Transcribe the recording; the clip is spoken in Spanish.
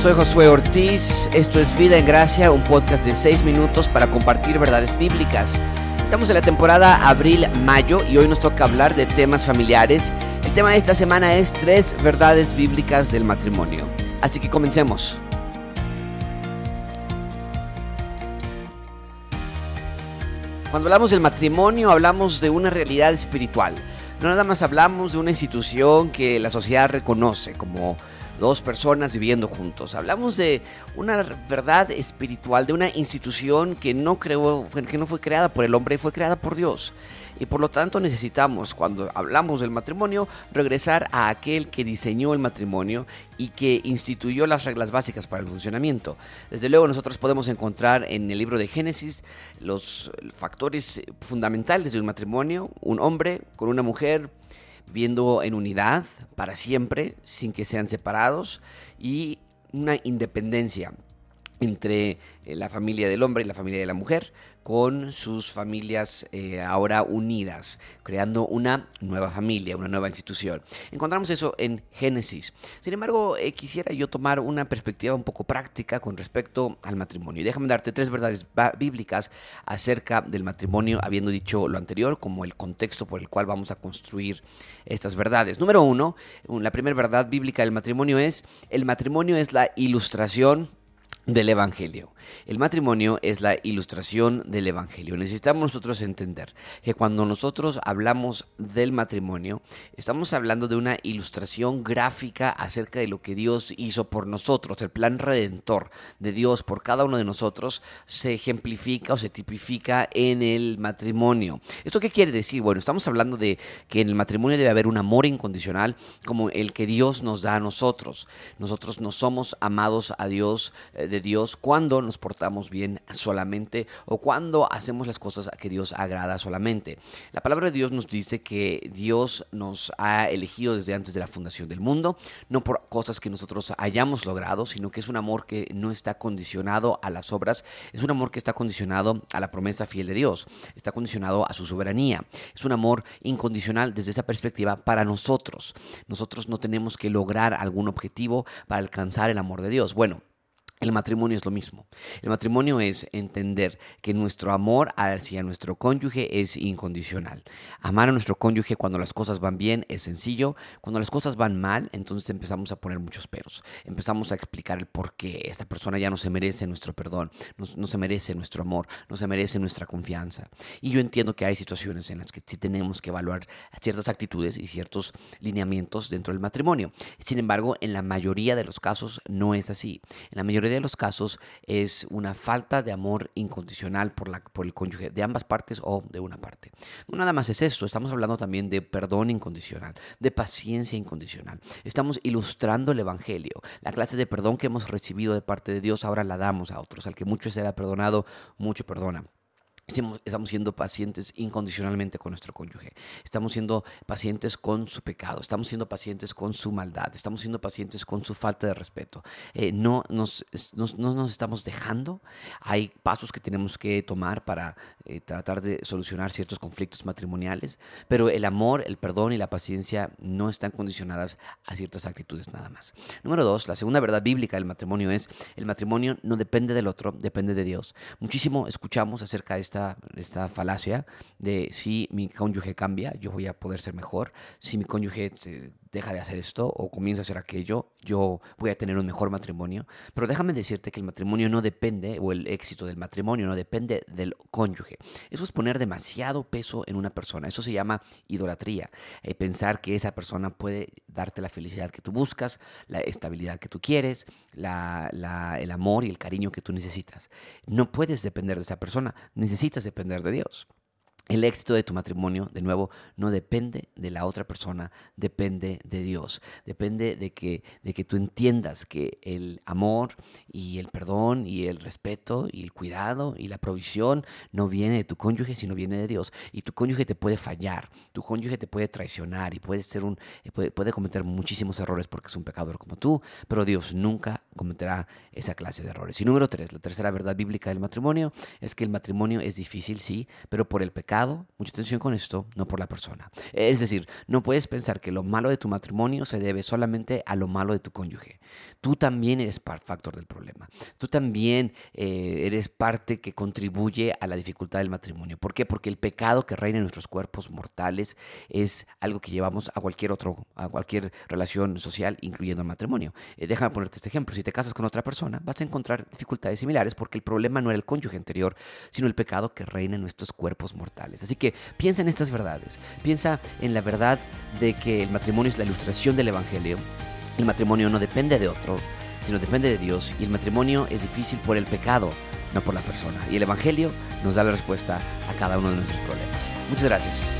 Soy Josué Ortiz, esto es Vida en Gracia, un podcast de 6 minutos para compartir verdades bíblicas. Estamos en la temporada abril-mayo y hoy nos toca hablar de temas familiares. El tema de esta semana es tres verdades bíblicas del matrimonio. Así que comencemos. Cuando hablamos del matrimonio hablamos de una realidad espiritual. No nada más hablamos de una institución que la sociedad reconoce como dos personas viviendo juntos. Hablamos de una verdad espiritual, de una institución que no, creó, que no fue creada por el hombre, fue creada por Dios. Y por lo tanto necesitamos, cuando hablamos del matrimonio, regresar a aquel que diseñó el matrimonio y que instituyó las reglas básicas para el funcionamiento. Desde luego nosotros podemos encontrar en el libro de Génesis los factores fundamentales de un matrimonio, un hombre con una mujer, viendo en unidad para siempre, sin que sean separados, y una independencia entre eh, la familia del hombre y la familia de la mujer, con sus familias eh, ahora unidas, creando una nueva familia, una nueva institución. Encontramos eso en Génesis. Sin embargo, eh, quisiera yo tomar una perspectiva un poco práctica con respecto al matrimonio. Déjame darte tres verdades bíblicas acerca del matrimonio, habiendo dicho lo anterior, como el contexto por el cual vamos a construir estas verdades. Número uno, la primera verdad bíblica del matrimonio es, el matrimonio es la ilustración del Evangelio. El matrimonio es la ilustración del Evangelio. Necesitamos nosotros entender que cuando nosotros hablamos del matrimonio, estamos hablando de una ilustración gráfica acerca de lo que Dios hizo por nosotros. El plan redentor de Dios por cada uno de nosotros se ejemplifica o se tipifica en el matrimonio. ¿Esto qué quiere decir? Bueno, estamos hablando de que en el matrimonio debe haber un amor incondicional como el que Dios nos da a nosotros. Nosotros no somos amados a Dios eh, Dios cuando nos portamos bien solamente o cuando hacemos las cosas que Dios agrada solamente. La palabra de Dios nos dice que Dios nos ha elegido desde antes de la fundación del mundo, no por cosas que nosotros hayamos logrado, sino que es un amor que no está condicionado a las obras, es un amor que está condicionado a la promesa fiel de Dios, está condicionado a su soberanía, es un amor incondicional desde esa perspectiva para nosotros. Nosotros no tenemos que lograr algún objetivo para alcanzar el amor de Dios. Bueno, el matrimonio es lo mismo. El matrimonio es entender que nuestro amor hacia nuestro cónyuge es incondicional. Amar a nuestro cónyuge cuando las cosas van bien es sencillo. Cuando las cosas van mal, entonces empezamos a poner muchos peros. Empezamos a explicar el por qué esta persona ya no se merece nuestro perdón, no, se merece nuestro amor, no se merece nuestra confianza. Y yo entiendo que hay situaciones en las que sí tenemos que evaluar ciertas actitudes y ciertos lineamientos dentro del matrimonio. Sin embargo, en la mayoría de los casos no es así. En la mayoría de los casos es una falta de amor incondicional por, la, por el cónyuge, de ambas partes o de una parte. No nada más es esto, estamos hablando también de perdón incondicional, de paciencia incondicional. Estamos ilustrando el Evangelio. La clase de perdón que hemos recibido de parte de Dios ahora la damos a otros. Al que mucho se le ha perdonado, mucho perdona. Estamos siendo pacientes incondicionalmente con nuestro cónyuge. Estamos siendo pacientes con su pecado. Estamos siendo pacientes con su maldad. Estamos siendo pacientes con su falta de respeto. Eh, no, nos, no nos estamos dejando. Hay pasos que tenemos que tomar para eh, tratar de solucionar ciertos conflictos matrimoniales. Pero el amor, el perdón y la paciencia no están condicionadas a ciertas actitudes nada más. Número dos, la segunda verdad bíblica del matrimonio es el matrimonio no depende del otro, depende de Dios. Muchísimo escuchamos acerca de esta esta, falacia de si mi cónyuge cambia, yo voy a poder ser mejor. Si mi cónyuge deja de hacer esto o comienza a hacer aquello, yo voy a tener un mejor matrimonio. Pero déjame decirte que el matrimonio no depende, o el éxito del matrimonio no depende del cónyuge. Eso es poner demasiado peso en una persona. Eso se llama idolatría. Eh, pensar que esa persona puede darte la felicidad que tú buscas, la estabilidad que tú quieres, el amor y el cariño que tú necesitas. No puedes depender de esa persona, necesitas depender de Dios. El éxito de tu matrimonio, de nuevo, no depende de la otra persona, depende de Dios. Depende de que, de que tú entiendas que el amor y el perdón y el respeto y el cuidado y la provisión no viene de tu cónyuge, sino viene de Dios. Y tu cónyuge te puede fallar, tu cónyuge te puede traicionar y puede, ser un, puede, puede cometer muchísimos errores porque es un pecador como tú, pero Dios nunca cometerá esa clase de errores. Y número tres, la tercera verdad bíblica del matrimonio es que el matrimonio es difícil, sí, pero por el pecado pecado, mucha atención con esto, no por la persona. Es decir, no puedes pensar que lo malo de tu matrimonio se debe solamente a lo malo de tu cónyuge. Tú también eres factor del problema. Tú también eh, eres parte que contribuye a la dificultad del matrimonio. ¿Por qué? Porque el pecado que reina en nuestros cuerpos mortales es algo que llevamos a cualquier otro, a cualquier relación social, incluyendo el matrimonio. Eh, déjame ponerte este ejemplo. Si te casas con otra persona, vas a encontrar dificultades similares porque el problema no era el cónyuge anterior, sino el pecado que reina en nuestros cuerpos mortales. Así que piensa en estas verdades. Piensa en la verdad de que el matrimonio es la ilustración del Evangelio. El matrimonio no depende de otro, sino depende de Dios. Y el matrimonio es difícil por el pecado, no por la persona. Y el Evangelio nos da la respuesta a cada uno de nuestros problemas. Muchas gracias.